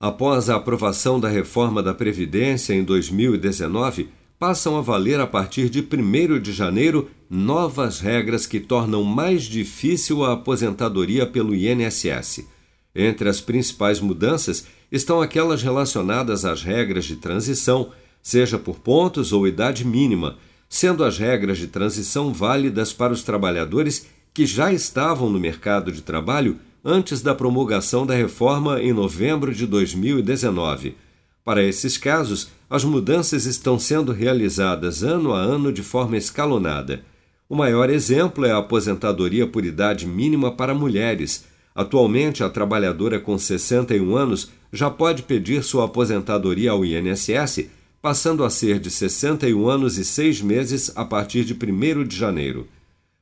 Após a aprovação da reforma da Previdência em 2019, passam a valer a partir de 1 de janeiro novas regras que tornam mais difícil a aposentadoria pelo INSS. Entre as principais mudanças estão aquelas relacionadas às regras de transição, seja por pontos ou idade mínima, sendo as regras de transição válidas para os trabalhadores que já estavam no mercado de trabalho antes da promulgação da reforma em novembro de 2019. Para esses casos, as mudanças estão sendo realizadas ano a ano de forma escalonada. O maior exemplo é a aposentadoria por idade mínima para mulheres. Atualmente, a trabalhadora com 61 anos já pode pedir sua aposentadoria ao INSS, passando a ser de 61 anos e 6 meses a partir de 1 de janeiro.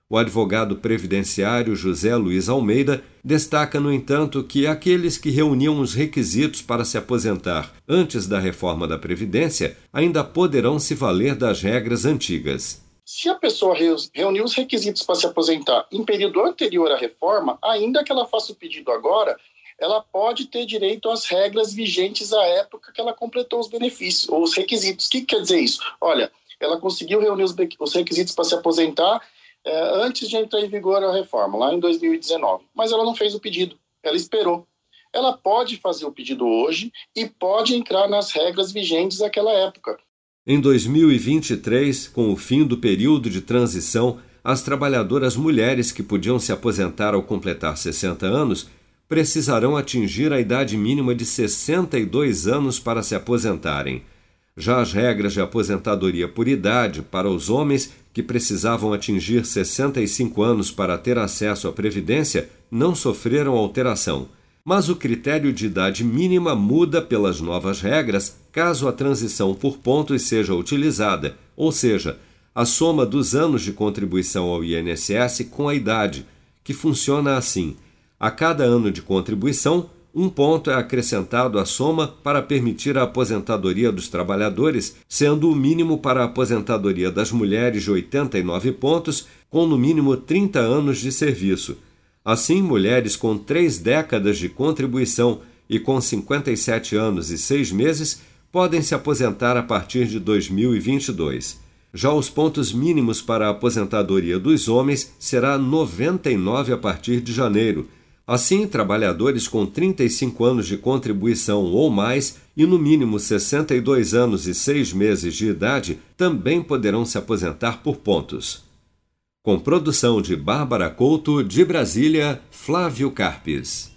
O advogado previdenciário José Luiz Almeida destaca, no entanto, que aqueles que reuniam os requisitos para se aposentar antes da reforma da Previdência ainda poderão se valer das regras antigas. Se a pessoa reuniu os requisitos para se aposentar em período anterior à reforma, ainda que ela faça o pedido agora, ela pode ter direito às regras vigentes à época que ela completou os benefícios ou os requisitos. O que quer dizer isso? Olha, ela conseguiu reunir os requisitos para se aposentar é, antes de entrar em vigor a reforma, lá em 2019. Mas ela não fez o pedido, ela esperou. Ela pode fazer o pedido hoje e pode entrar nas regras vigentes daquela época. Em 2023, com o fim do período de transição, as trabalhadoras mulheres que podiam se aposentar ao completar 60 anos precisarão atingir a idade mínima de 62 anos para se aposentarem. Já as regras de aposentadoria por idade para os homens que precisavam atingir 65 anos para ter acesso à Previdência não sofreram alteração. Mas o critério de idade mínima muda pelas novas regras caso a transição por pontos seja utilizada, ou seja, a soma dos anos de contribuição ao INSS com a idade, que funciona assim: a cada ano de contribuição, um ponto é acrescentado à soma para permitir a aposentadoria dos trabalhadores, sendo o mínimo para a aposentadoria das mulheres de 89 pontos, com no mínimo 30 anos de serviço. Assim, mulheres com três décadas de contribuição e com 57 anos e seis meses podem se aposentar a partir de 2022. Já os pontos mínimos para a aposentadoria dos homens será 99 a partir de janeiro Assim, trabalhadores com 35 anos de contribuição ou mais e no mínimo 62 anos e 6 meses de idade também poderão se aposentar por pontos. Com produção de Bárbara Couto, de Brasília, Flávio Carpes.